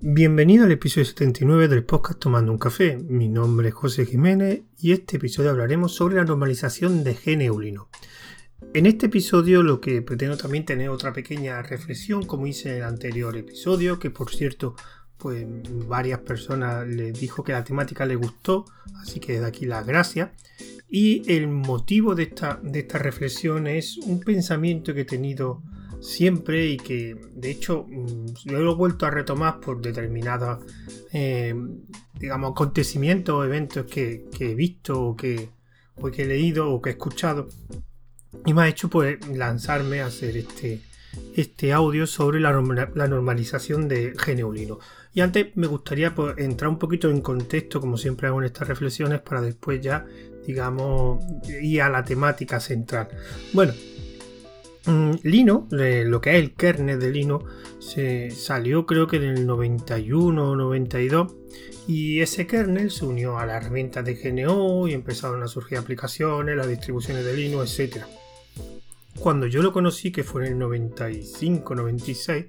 Bienvenido al episodio 79 del podcast Tomando un Café. Mi nombre es José Jiménez y este episodio hablaremos sobre la normalización de geneulino. En este episodio lo que pretendo también tener otra pequeña reflexión como hice en el anterior episodio, que por cierto pues varias personas les dijo que la temática les gustó, así que de aquí las gracias. Y el motivo de esta, de esta reflexión es un pensamiento que he tenido siempre y que de hecho mm, lo he vuelto a retomar por determinados eh, digamos acontecimientos o eventos que, he visto o que, he leído o que he escuchado y me ha hecho pues lanzarme a hacer este, este audio sobre la, normalización de geneulino. Y antes me gustaría pues, entrar un poquito en contexto, como siempre hago en estas reflexiones, para después ya, digamos, ir a la temática central. Bueno, Lino, lo que es el kernel de Lino, se salió creo que en el 91 o 92 y ese kernel se unió a la herramienta de GNO y empezaron a surgir aplicaciones, las distribuciones de Linux, etc. Cuando yo lo conocí, que fue en el 95-96,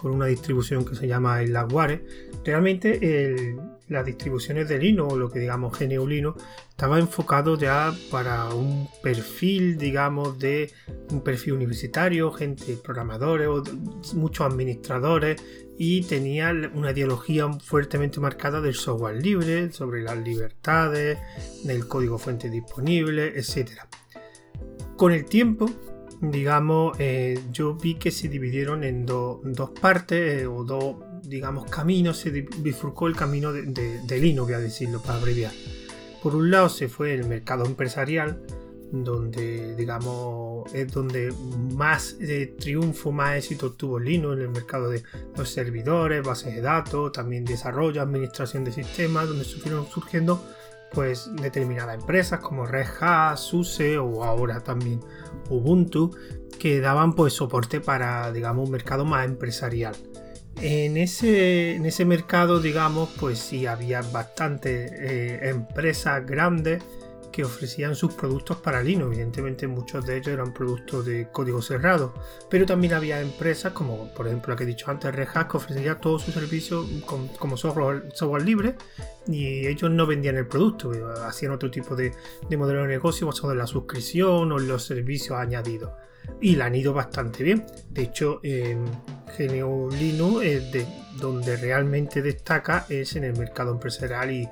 con una distribución que se llama el Laguare, realmente las distribuciones de Linux, o lo que digamos GNU Linux, estaba enfocado ya para un perfil, digamos, de un perfil universitario, gente programadores, o muchos administradores, y tenía una ideología fuertemente marcada del software libre, sobre las libertades, del código fuente disponible, etc. Con el tiempo, digamos, eh, yo vi que se dividieron en dos partes eh, o dos, digamos, caminos. Se bifurcó el camino de, de, Lino, voy a decirlo para abreviar. Por un lado se fue el mercado empresarial, donde, digamos, es donde más eh, triunfo, más éxito tuvo Lino en el mercado de los servidores, bases de datos, también desarrollo, administración de sistemas, donde fueron surgiendo pues determinadas empresas como Red Hat, SUSE o ahora también Ubuntu que daban pues soporte para digamos un mercado más empresarial. En ese, en ese mercado digamos pues sí había bastantes eh, empresas grandes que ofrecían sus productos para Linux. Evidentemente muchos de ellos eran productos de código cerrado, pero también había empresas como por ejemplo la que he dicho antes, Red que ofrecía todos sus servicios como software, software, libre y ellos no vendían el producto, hacían otro tipo de, modelo de negocio basado en la suscripción o en los servicios añadidos. Y la han ido bastante bien. De hecho, en GNU Linux es de donde realmente destaca es en el mercado empresarial y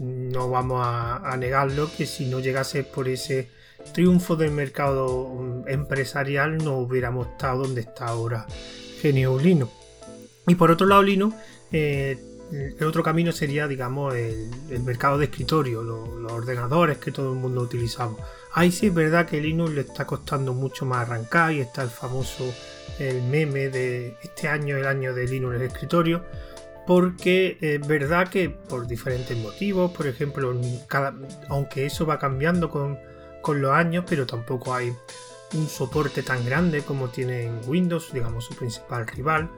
no vamos a, negarlo que si no llegase por ese triunfo del mercado empresarial no hubiéramos estado donde está ahora GNU Linux. Y por otro lado Linux, eh, el otro camino sería digamos el, mercado de escritorio, los ordenadores que todo el mundo utilizamos. Ahí sí es verdad que Linux le está costando mucho más arrancar y está el famoso el meme de este año, el año de Linux en el escritorio, porque es verdad que por diferentes motivos, por ejemplo, aunque eso va cambiando con, con los años, pero tampoco hay un soporte tan grande como tiene en Windows, digamos su principal rival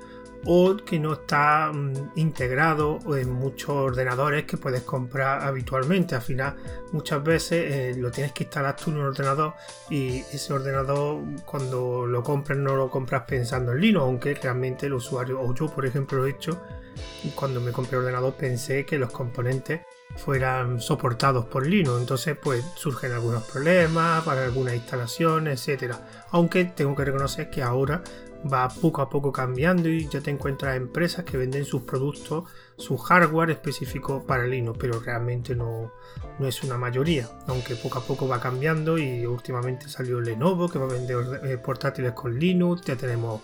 o que no está mm, integrado en muchos ordenadores que puedes comprar habitualmente. Al final, muchas veces eh, lo tienes que instalar tú en un ordenador y ese ordenador cuando lo compras no lo compras pensando en Linux, aunque realmente el usuario, o yo por ejemplo lo he hecho, cuando me compré el ordenador pensé que los componentes fueran soportados por Linux. Entonces, pues surgen algunos problemas para algunas instalaciones, etcétera. Aunque tengo que reconocer que ahora va poco a poco cambiando y ya te encuentras empresas que venden sus productos, su hardware específico para Linux, pero realmente no, no es una mayoría, aunque poco a poco va cambiando y últimamente salió Lenovo que va a vender eh, portátiles con Linux, ya tenemos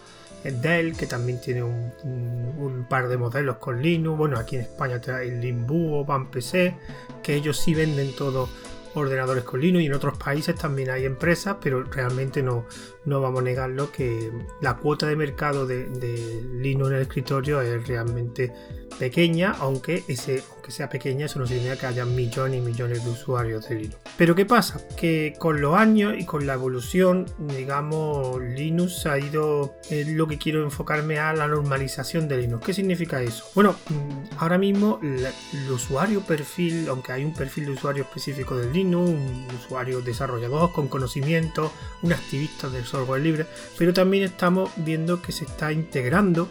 Dell que también tiene un, par de modelos con Linux, bueno aquí en España el Limbu o Van PC, que ellos sí venden todo ordenadores con Linux y en otros países también hay empresas, pero realmente no, no vamos a negarlo que la cuota de mercado de, de Linux en el escritorio es realmente pequeña, aunque, ese, aunque sea pequeña, eso no significa que haya millones y millones de usuarios de Linux. Pero ¿qué pasa? Que con los años y con la evolución, digamos, Linux ha ido, es lo que quiero enfocarme a la normalización de Linux. ¿Qué significa eso? Bueno, mm, ahora mismo el usuario perfil, aunque hay un perfil de usuario específico de Linux, un usuario desarrollador con conocimiento, un activista del software libre, pero también estamos viendo que se está integrando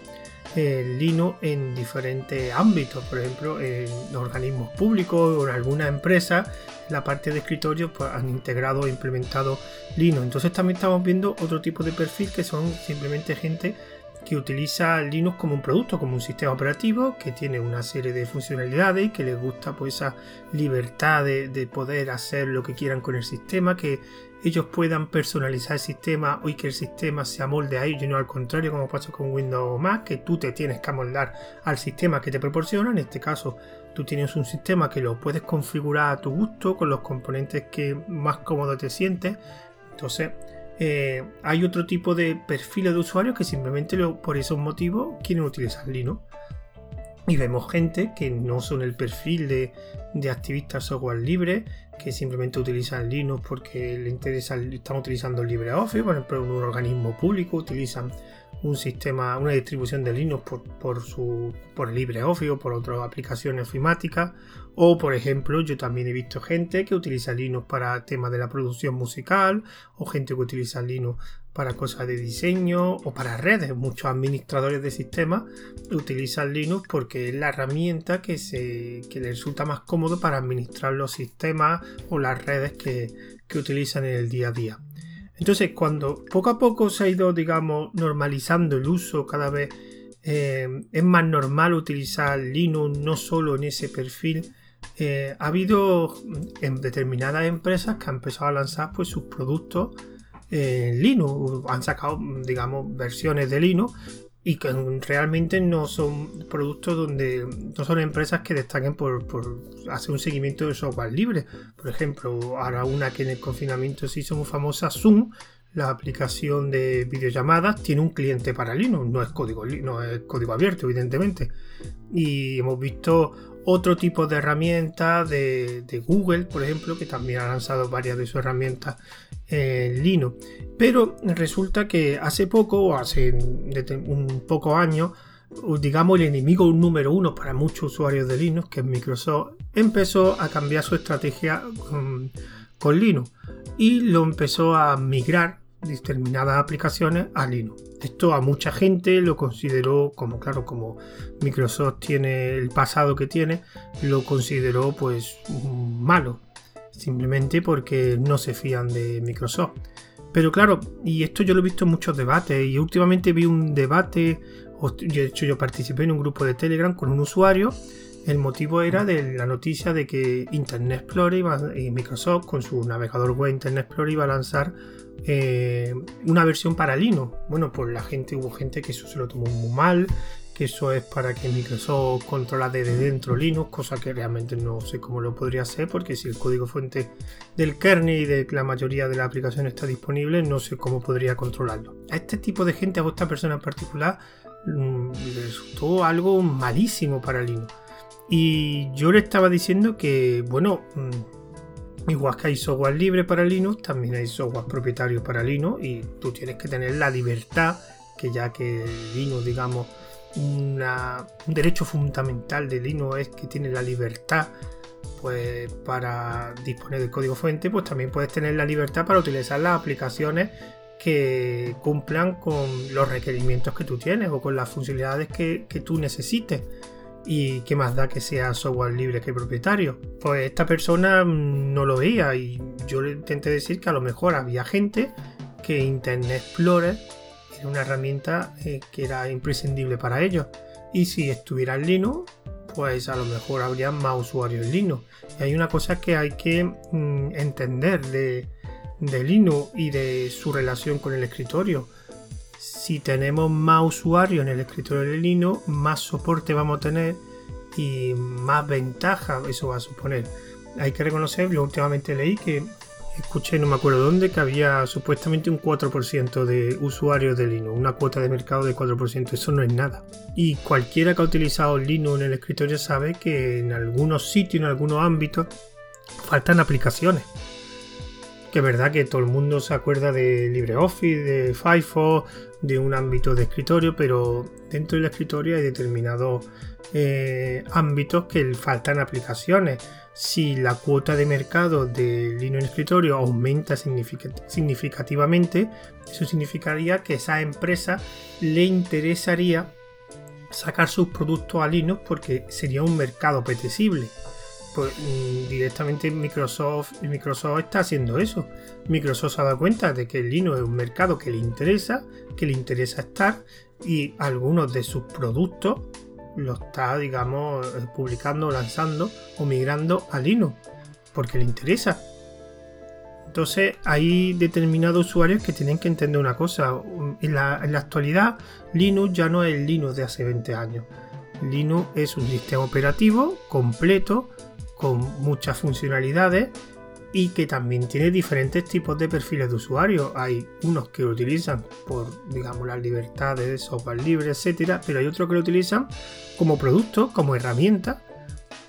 eh, Linux en diferentes ámbitos, por ejemplo, en organismos públicos o en alguna empresa, la parte de escritorio pues, han integrado e implementado Linux. Entonces también estamos viendo otro tipo de perfil que son simplemente gente que utiliza Linux como un producto, como un sistema operativo que tiene una serie de funcionalidades y que les gusta pues esa libertad de, de poder hacer lo que quieran con el sistema, que ellos puedan personalizar el sistema y que el sistema se amolde a ellos y no al contrario como pasa con Windows o Mac, que tú te tienes que amoldar al sistema que te proporciona. En este caso, tú tienes un sistema que lo puedes configurar a tu gusto con los componentes que más cómodo te sientes. Entonces, eh, hay otro tipo de perfiles de usuarios que simplemente por esos motivos quieren utilizar Linux. Y vemos gente que no son el perfil de, de activistas software libre, que simplemente utilizan Linux porque le interesa, están utilizando LibreOffice, por ejemplo, un organismo público utilizan un sistema, una distribución de Linux por, por, su, por LibreOffice o por otras aplicaciones ofimáticas. O, por ejemplo, yo también he visto gente que utiliza Linux para temas de la producción musical, o gente que utiliza Linux para cosas de diseño o para redes. Muchos administradores de sistemas utilizan Linux porque es la herramienta que, se, que les resulta más cómodo para administrar los sistemas o las redes que, que utilizan en el día a día. Entonces, cuando poco a poco se ha ido, digamos, normalizando el uso, cada vez eh, es más normal utilizar Linux no solo en ese perfil. Eh, ha habido en determinadas empresas que han empezado a lanzar pues, sus productos en Linux. Han sacado, digamos, versiones de Linux y que realmente no son productos donde no son empresas que destaquen por, por, hacer un seguimiento de software libre. Por ejemplo, ahora una que en el confinamiento se hizo muy famosa, Zoom, la aplicación de videollamadas, tiene un cliente para Linux, no es código, no es código abierto, evidentemente. Y hemos visto otro tipo de herramientas de, Google, por ejemplo, que también ha lanzado varias de sus herramientas en Linux. Pero resulta que hace poco, hace un poco años, digamos el enemigo número uno para muchos usuarios de Linux, que es Microsoft, empezó a cambiar su estrategia con, con Linux y lo empezó a migrar determinadas aplicaciones a Linux. Esto a mucha gente lo consideró como, claro, como Microsoft tiene el pasado que tiene, lo consideró pues malo, simplemente porque no se fían de Microsoft. Pero claro, y esto yo lo he visto en muchos debates, y últimamente vi un debate, de hecho yo participé en un grupo de Telegram con un usuario, el motivo era de la noticia de que Internet Explorer y Microsoft con su navegador web Internet Explorer iba a lanzar eh, una versión para Linux. Bueno, pues la gente, hubo gente que eso se lo tomó muy mal, que eso es para que Microsoft controla desde dentro Linux, cosa que realmente no sé cómo lo podría hacer, porque si el código fuente del kernel y de la mayoría de la aplicación está disponible, no sé cómo podría controlarlo. A este tipo de gente, a esta persona en particular, mm, le resultó algo malísimo para Linux. Y yo le estaba diciendo que, bueno, mm, Igual que hay software libre para Linux, también hay software propietario para Linux y tú tienes que tener la libertad, que ya que Linux, digamos, un derecho fundamental de Linux es que tiene la libertad pues para disponer del código fuente, pues también puedes tener la libertad para utilizar las aplicaciones que cumplan con los requerimientos que tú tienes o con las funcionalidades que, que tú necesites y qué más da que sea software libre que propietario. Pues esta persona no lo veía y yo le intenté decir que a lo mejor había gente que Internet Explorer una herramienta eh, que era imprescindible para ellos. Y si estuviera en Linux, pues a lo mejor habría más usuarios en Linux. Y hay una cosa que hay que mm, entender de, de Linux y de su relación con el escritorio si tenemos más usuarios en el escritorio de Linux, más soporte vamos a tener y más ventaja eso va a suponer. Hay que reconocer, yo últimamente leí que escuché, no me acuerdo dónde, que había supuestamente un 4% de usuarios de Linux, una cuota de mercado de 4%, eso no es nada. Y cualquiera que ha utilizado Linux en el escritorio sabe que en algunos sitios, en algunos ámbitos, faltan aplicaciones que es verdad que todo el mundo se acuerda de LibreOffice, de Firefox, de un ámbito de escritorio, pero dentro del escritorio hay determinados eh, ámbitos que faltan aplicaciones. Si la cuota de mercado de Linux en escritorio aumenta significativamente, eso significaría que a esa empresa le interesaría sacar sus productos a Linux porque sería un mercado apetecible. Pues mm, directamente Microsoft, Microsoft está haciendo eso. Microsoft se ha dado cuenta de que Linux es un mercado que le interesa, que le interesa estar y algunos de sus productos los está, digamos, publicando, lanzando o migrando a Linux porque le interesa. Entonces hay determinados usuarios que tienen que entender una cosa. En la, actualidad Linux ya no es el Linux de hace 20 años. Linux es un sistema operativo completo con muchas funcionalidades y que también tiene diferentes tipos de perfiles de usuarios. Hay unos que lo utilizan por, digamos, las libertades de software libre, etcétera, pero hay otros que lo utilizan como producto, como herramienta,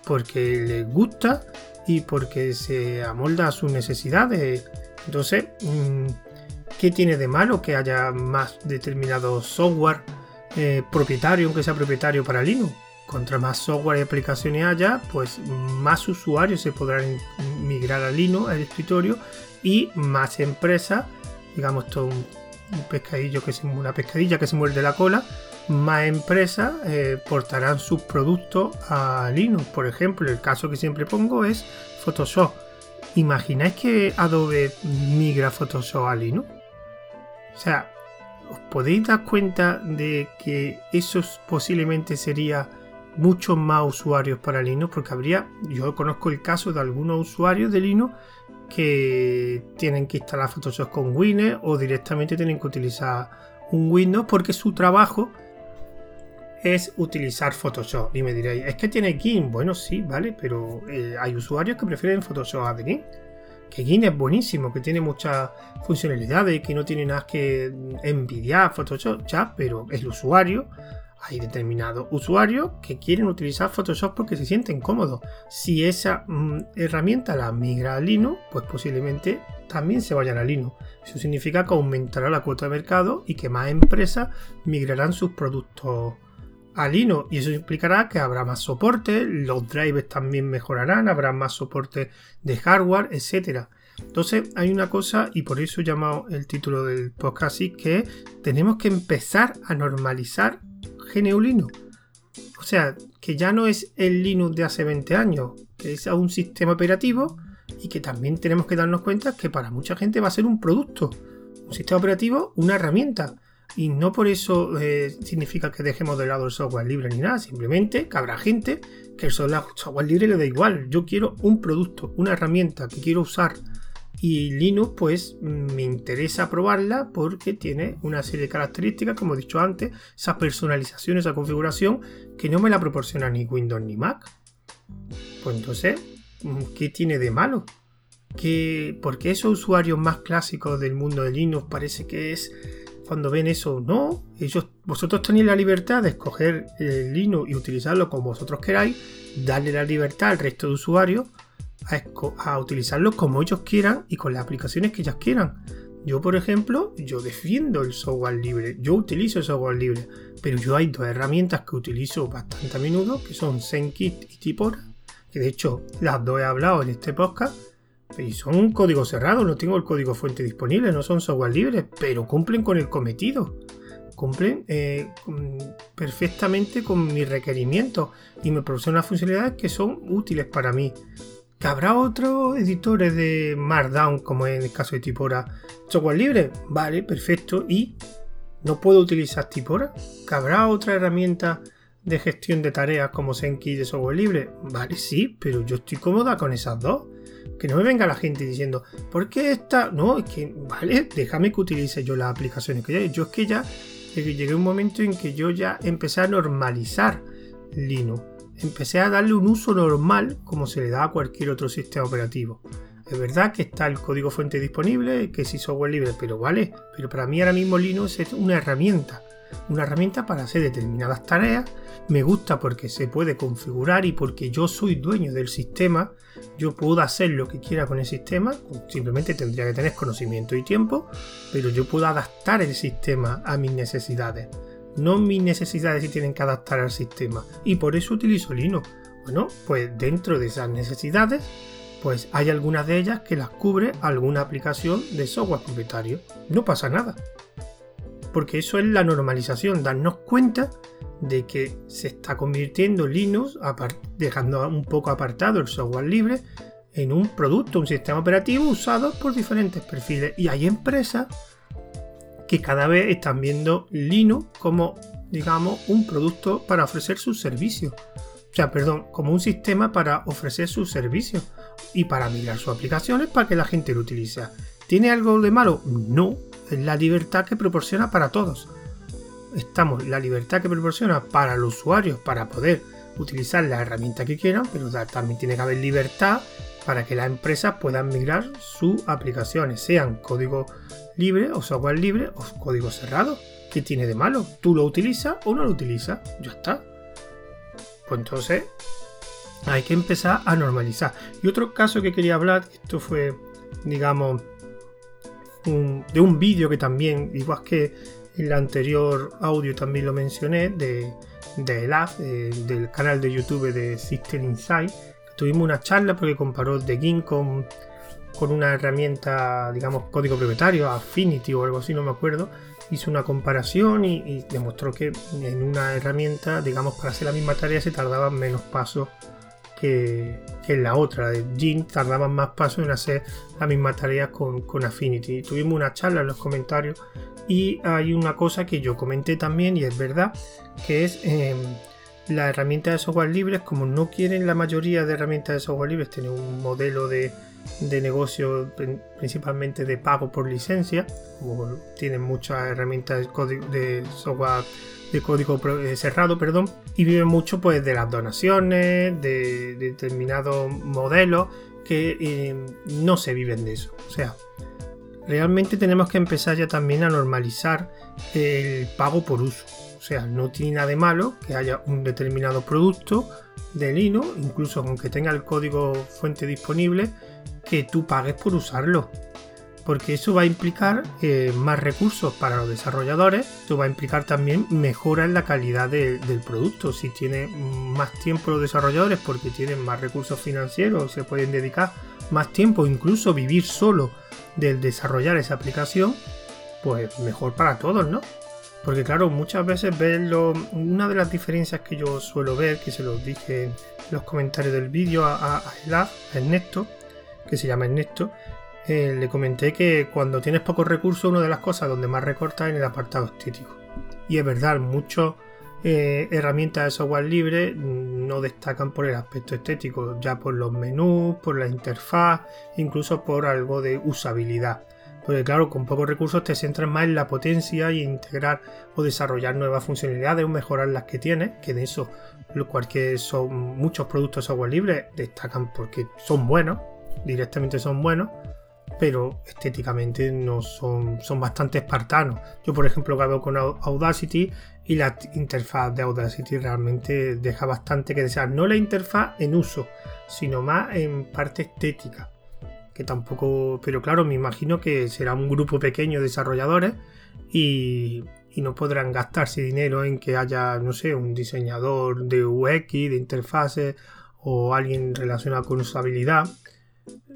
porque les gusta y porque se amolda a sus necesidades. Entonces, mm, ¿qué tiene de malo que haya más determinado software eh, propietario, aunque sea propietario para Linux? Contra más software y aplicaciones haya, pues más usuarios se podrán migrar a Linux, al escritorio, y más empresas, digamos, esto un, pescadillo que se, una pescadilla que se muerde la cola, más empresas eh, portarán sus productos a Linux. Por ejemplo, el caso que siempre pongo es Photoshop. ¿Imagináis que Adobe migra Photoshop a Linux? O sea, ¿os podéis dar cuenta de que eso posiblemente sería muchos más usuarios para Linux? Porque habría, yo conozco el caso de algunos usuarios de Linux que tienen que instalar Photoshop con Windows o directamente tienen que utilizar un Windows porque su trabajo es utilizar Photoshop. Y me diréis, ¿es que tiene GIMP? Bueno, sí, vale, pero eh, hay usuarios que prefieren Photoshop a GIMP. Que GIMP es buenísimo, que tiene muchas funcionalidades, que no tiene nada que envidiar Photoshop, ya, pero el usuario, hay determinados usuarios que quieren utilizar Photoshop porque se sienten cómodos. Si esa mm, herramienta la migra a Linux, pues posiblemente también se vayan a Linux. Eso significa que aumentará la cuota de mercado y que más empresas migrarán sus productos a Linux y eso implicará que habrá más soporte, los drivers también mejorarán, habrá más soporte de hardware, etcétera. Entonces hay una cosa y por eso he llamado el título del podcast así que tenemos que empezar a normalizar GNU Linux. O sea, que ya no es el Linux de hace 20 años, es un sistema operativo y que también tenemos que darnos cuenta que para mucha gente va a ser un producto, un sistema operativo, una herramienta. Y no por eso eh, significa que dejemos de lado el software libre ni nada, simplemente que habrá gente que el software libre le da igual. Yo quiero un producto, una herramienta que quiero usar. Y Linux, pues me interesa probarla porque tiene una serie de características, como he dicho antes, esa personalización, esa configuración que no me la proporciona ni Windows ni Mac. Pues entonces, ¿qué tiene de malo? Que porque esos usuarios más clásicos del mundo de Linux parece que es cuando ven eso, no, ellos, vosotros tenéis la libertad de escoger el Linux y utilizarlo como vosotros queráis, darle la libertad al resto de usuarios a, utilizarlo como ellos quieran y con las aplicaciones que ellos quieran. Yo, por ejemplo, yo defiendo el software libre, yo utilizo el software libre, pero yo hay dos herramientas que utilizo bastante a menudo, que son ZenKit y Tipora, que de hecho las dos he hablado en este podcast, y son código cerrado, no tengo el código fuente disponible, no son software libres, pero cumplen con el cometido. Cumplen eh, perfectamente con mis requerimientos y me proporcionan funcionalidades que son útiles para mí. ¿Que habrá otros editores de Markdown, como en el caso de Tipora, software libre? Vale, perfecto. ¿Y no puedo utilizar Tipora? ¿Que habrá otra herramienta de gestión de tareas como Senki de software libre? Vale, sí, pero yo estoy cómoda con esas dos. Que no me venga la gente diciendo, ¿por qué esta? No, es que, vale, déjame que utilice yo las aplicaciones que ya. Yo es que ya llegué un momento en que yo ya empecé a normalizar Linux. Empecé a darle un uso normal como se le da a cualquier otro sistema operativo. Es verdad que está el código fuente disponible, que sí software libre, pero vale, pero para mí ahora mismo Linux es una herramienta una herramienta para hacer determinadas tareas. Me gusta porque se puede configurar y porque yo soy dueño del sistema. Yo puedo hacer lo que quiera con el sistema. Simplemente tendría que tener conocimiento y tiempo. Pero yo puedo adaptar el sistema a mis necesidades. No mis necesidades se tienen que adaptar al sistema. Y por eso utilizo Linux. Bueno, pues dentro de esas necesidades pues hay algunas de ellas que las cubre alguna aplicación de software propietario. No pasa nada. porque eso es la normalización, darnos cuenta de que se está convirtiendo Linux, dejando un poco apartado el software libre, en un producto, un sistema operativo usado por diferentes perfiles. Y hay empresas que cada vez están viendo Linux como, digamos, un producto para ofrecer sus servicios. O sea, perdón, como un sistema para ofrecer sus servicios y para mirar sus aplicaciones para que la gente lo utilice. ¿Tiene algo de malo? No, es la libertad que proporciona para todos. Estamos, la libertad que proporciona para los usuarios para poder utilizar la herramienta que quieran, pero también tiene que haber libertad para que las empresas puedan migrar sus aplicaciones, sean código libre o software libre o código cerrado. ¿Qué tiene de malo? ¿Tú lo utilizas o no lo utilizas? Ya está. Pues entonces hay que empezar a normalizar. Y otro caso que quería hablar, esto fue, digamos, de un vídeo que también, igual que el anterior audio también lo mencioné, de, de del canal de YouTube de System Insight. Tuvimos una charla porque comparó The Gin con, con una herramienta, digamos, código propietario, Affinity o algo así, no me acuerdo. Hizo una comparación y, demostró que en una herramienta, digamos, para hacer la misma tarea se tardaban menos pasos que, en la otra. De Gin tardaban más pasos en hacer la misma tarea con, con Affinity. Tuvimos una charla en los comentarios y hay una cosa que yo comenté también y es verdad, que es eh, la herramienta de software libre, como no quieren la mayoría de herramientas de software libres tener un modelo de, negocio principalmente de pago por licencia, como tienen muchas herramientas de, de software de código eh, cerrado, perdón, y viven mucho pues de las donaciones, de, determinados modelos que eh, no se viven de eso. O sea, realmente tenemos que empezar ya también a normalizar el pago por uso. O sea, no tiene nada de malo que haya un determinado producto de Linux, incluso aunque tenga el código fuente disponible, que tú pagues por usarlo. Porque eso va a implicar eh, más recursos para los desarrolladores, esto va a implicar también mejora en la calidad del producto. Si tiene más tiempo los desarrolladores porque tienen más recursos financieros, se pueden dedicar más tiempo, incluso vivir solo del desarrollar esa aplicación, pues mejor para todos, ¿no? Porque claro, muchas veces verlo, una de las diferencias que yo suelo ver, que se los dije en los comentarios del vídeo a, a, Ernesto, que se llama Ernesto, eh, le comenté que cuando tienes pocos recursos, una de las cosas donde más recorta es en el apartado estético. Y es verdad, muchas eh, herramientas de software libre no destacan por el aspecto estético, ya por los menús, por la interfaz, incluso por algo de usabilidad. Porque claro, con pocos recursos te centras más en la potencia y integrar o desarrollar nuevas funcionalidades o mejorar las que tienes, que de eso cualquier son muchos productos de software libre destacan porque son buenos, directamente son buenos, pero estéticamente no son, son bastante espartanos. Yo por ejemplo grabo con Audacity y la interfaz de Audacity realmente deja bastante que desear. No la interfaz en uso, sino más en parte estética que tampoco, pero claro, me imagino que será un grupo pequeño de desarrolladores y, no podrán gastarse dinero en que haya, no sé, un diseñador de UX, de interfaces o alguien relacionado con usabilidad.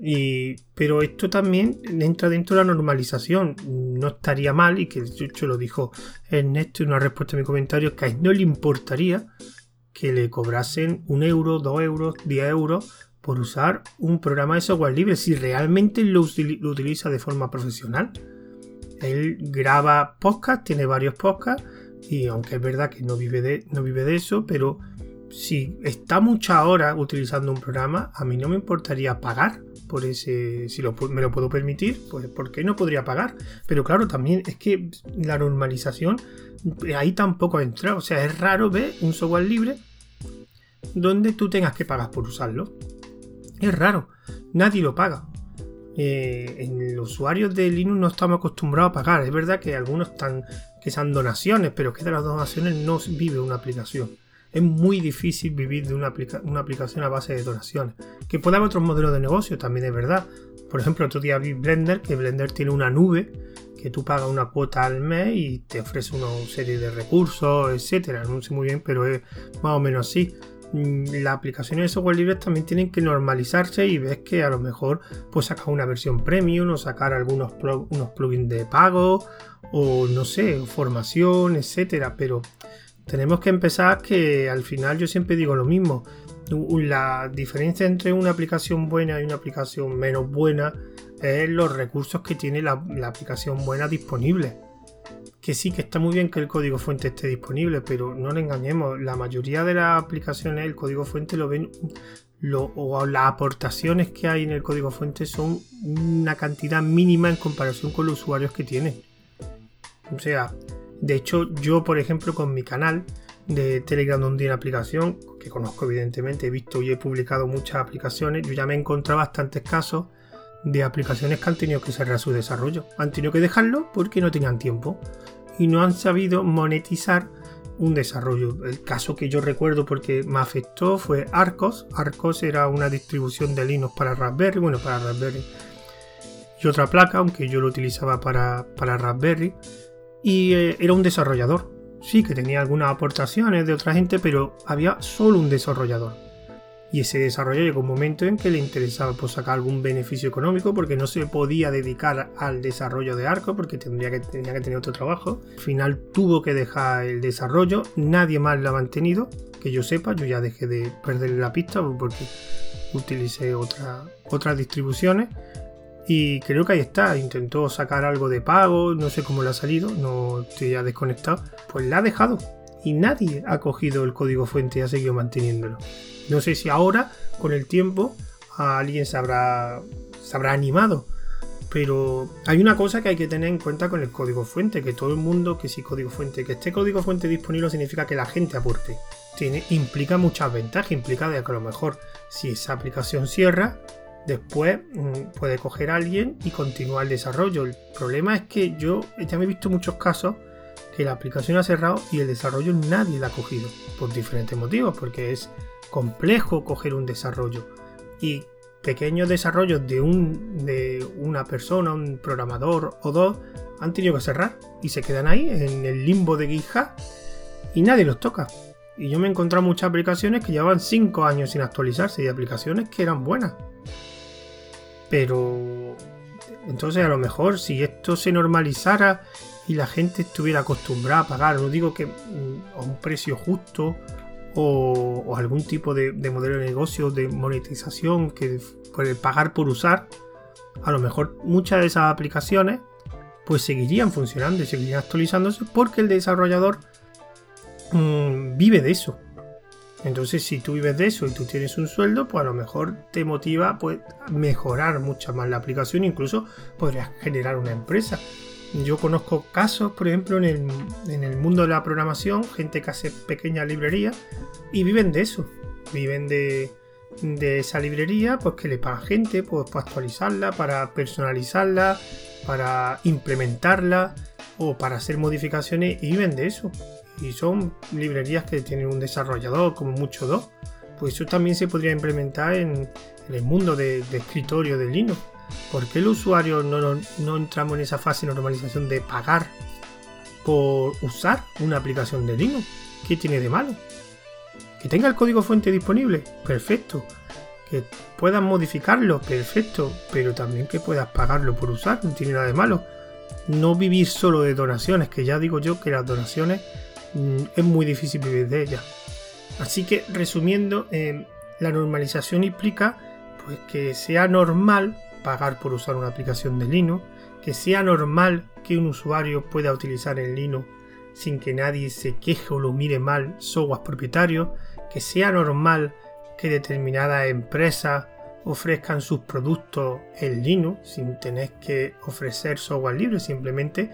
Y, pero esto también entra dentro de la normalización. No estaría mal, y que de hecho lo dijo Ernesto en una respuesta a mi comentario, que a él no le importaría que le cobrasen un euro, dos euros, diez euros por usar un programa de software libre si realmente lo, utiliza de forma profesional. Él graba podcast, tiene varios podcasts y aunque es verdad que no vive de, no vive de eso, pero si está muchas horas utilizando un programa, a mí no me importaría pagar por ese, si me lo puedo permitir, pues ¿por qué no podría pagar? Pero claro, también es que la normalización ahí tampoco entra, o sea, es raro ver un software libre donde tú tengas que pagar por usarlo. Es raro, nadie lo paga. Eh, en los usuarios de Linux no estamos acostumbrados a pagar. Es verdad que algunos están que sean donaciones, pero que de las donaciones no vive una aplicación. Es muy difícil vivir de una, aplicación a base de donaciones. Que puede haber otros modelos de negocio, también es verdad. Por ejemplo, otro día vi Blender, que Blender tiene una nube que tú pagas una cuota al mes y te ofrece una serie de recursos, etcétera. No sé muy bien, pero es más o menos así. Mm, las aplicaciones de software libre también tienen que normalizarse y ves que a lo mejor pues sacar una versión premium o sacar algunos unos plugins de pago o no sé, formación, etcétera, pero tenemos que empezar que al final yo siempre digo lo mismo. La diferencia entre una aplicación buena y una aplicación menos buena es los recursos que tiene la, aplicación buena disponible. Que sí, que está muy bien que el código fuente esté disponible, pero no le engañemos, la mayoría de las aplicaciones el código fuente lo ven o las aportaciones que hay en el código fuente son una cantidad mínima en comparación con los usuarios que tiene. O sea, de hecho, yo, por ejemplo, con mi canal de Telegram donde hay una aplicación, que conozco evidentemente, he visto y he publicado muchas aplicaciones, yo ya me he encontrado bastantes casos de aplicaciones que han tenido que cerrar su desarrollo. Han tenido que dejarlo porque no tenían tiempo y no han sabido monetizar un desarrollo. El caso que yo recuerdo porque me afectó fue Arcos. Arcos era una distribución de Linux para Raspberry, bueno, para Raspberry y otra placa, aunque yo lo utilizaba para, para Raspberry y eh, era un desarrollador. Sí, que tenía algunas aportaciones de otra gente, pero había solo un desarrollador. Y ese desarrollo llegó un momento en que le interesaba pues, sacar algún beneficio económico porque no se podía dedicar al desarrollo de Arco porque tendría que, tenía que tener otro trabajo. Al final tuvo que dejar el desarrollo, nadie más lo ha mantenido, que yo sepa, yo ya dejé de perderle la pista porque utilicé otra, otras distribuciones y creo que ahí está, intentó sacar algo de pago, no sé cómo le ha salido, no estoy ya desconectado. Pues la ha dejado y nadie ha cogido el código fuente y ha seguido manteniéndolo. No sé si ahora, con el tiempo, alguien se habrá, se habrá animado. Pero hay una cosa que hay que tener en cuenta con el código fuente, que todo el mundo, que si código fuente, que esté código fuente disponible significa que la gente aporte. Tiene, implica muchas ventajas, implica de que a lo mejor si esa aplicación cierra, Después mm, puede coger a alguien y continuar el desarrollo. El problema es que yo ya me he visto muchos casos que la aplicación ha cerrado y el desarrollo nadie la ha cogido. Por diferentes motivos, porque es complejo coger un desarrollo. Y pequeños desarrollos de, un, de una persona, un programador o dos, han tenido que cerrar y se quedan ahí en el limbo de GitHub y nadie los toca. Y yo me he encontrado muchas aplicaciones que llevaban 5 años sin actualizarse y aplicaciones que eran buenas. Pero entonces a lo mejor si esto se normalizara y la gente estuviera acostumbrada a pagar, no digo que mm, a un precio justo o, algún tipo de, modelo de negocio de monetización que por pagar por usar, a lo mejor muchas de esas aplicaciones pues seguirían funcionando y seguirían actualizándose porque el desarrollador mm, vive de eso. Entonces, si tú vives de eso y tú tienes un sueldo, pues a lo mejor te motiva pues, mejorar mucho más la aplicación, incluso podrías generar una empresa. Yo conozco casos, por ejemplo, en el, mundo de la programación, gente que hace pequeñas librerías y viven de eso, viven de, esa librería, pues que le paga gente pues, para actualizarla, para personalizarla, para implementarla o para hacer modificaciones y viven de eso y son librerías que tienen un desarrollador, como mucho dos, pues eso también se podría implementar en, el mundo de, escritorio de Linux. ¿Por qué el usuario no, no, entramos en esa fase de normalización de pagar por usar una aplicación de Linux? ¿Qué tiene de malo? Que tenga el código fuente disponible, perfecto. Que puedas modificarlo, perfecto. Pero también que puedas pagarlo por usar, no tiene nada de malo. No vivir solo de donaciones, que ya digo yo que las donaciones es muy difícil vivir de ella. Así que resumiendo, eh, la normalización implica pues, que sea normal pagar por usar una aplicación de Linux, que sea normal que un usuario pueda utilizar en Linux sin que nadie se queje o lo mire mal software propietario, que sea normal que determinadas empresas ofrezcan sus productos en Linux sin tener que ofrecer software libre, simplemente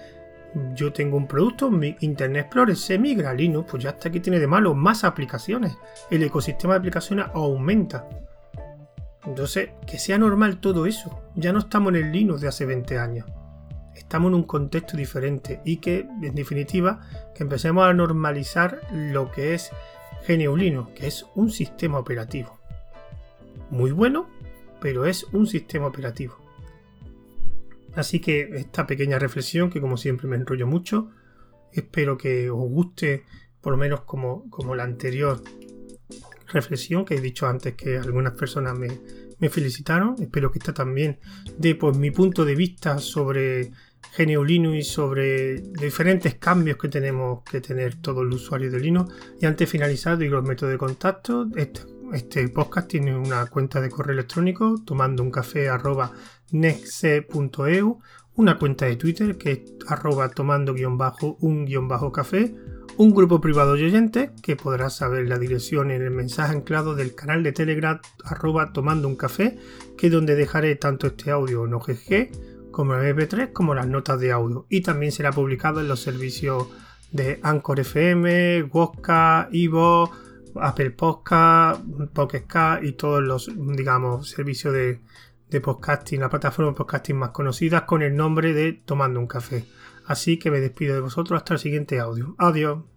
yo tengo un producto, mi Internet Explorer se migra a Linux, pues ya hasta aquí tiene de malo más aplicaciones. El ecosistema de aplicaciones aumenta. Entonces, que sea normal todo eso. Ya no estamos en el Linux de hace 20 años. Estamos en un contexto diferente y que, en definitiva, que empecemos a normalizar lo que es GNU Linux, que es un sistema operativo. Muy bueno, pero es un sistema operativo. Así que esta pequeña reflexión, que como siempre me enrollo mucho, espero que os guste por lo menos como, como la anterior reflexión que he dicho antes que algunas personas me, felicitaron. Espero que esta también dé pues, mi punto de vista sobre GNU Linux y sobre diferentes cambios que tenemos que tener todos los usuarios de Linux. Y antes de finalizar, digo los métodos de contacto. Este, este podcast tiene una cuenta de correo electrónico tomando un café nextc.eu, una cuenta de Twitter que es arroba tomando guion bajo un grupo privado de oyentes que podrás saber la dirección en el mensaje anclado del canal de Telegram arroba tomando un café, que es donde dejaré tanto este audio en OGG como en MP3 como las notas de audio. Y también será publicado en los servicios de Anchor FM, Wosca, Ivo, Apple Podcast, Pocket y todos los digamos servicios de, de podcasting, la plataforma de podcasting más conocidas con el nombre de Tomando un café. Así que me despido de vosotros hasta el siguiente audio. Adiós.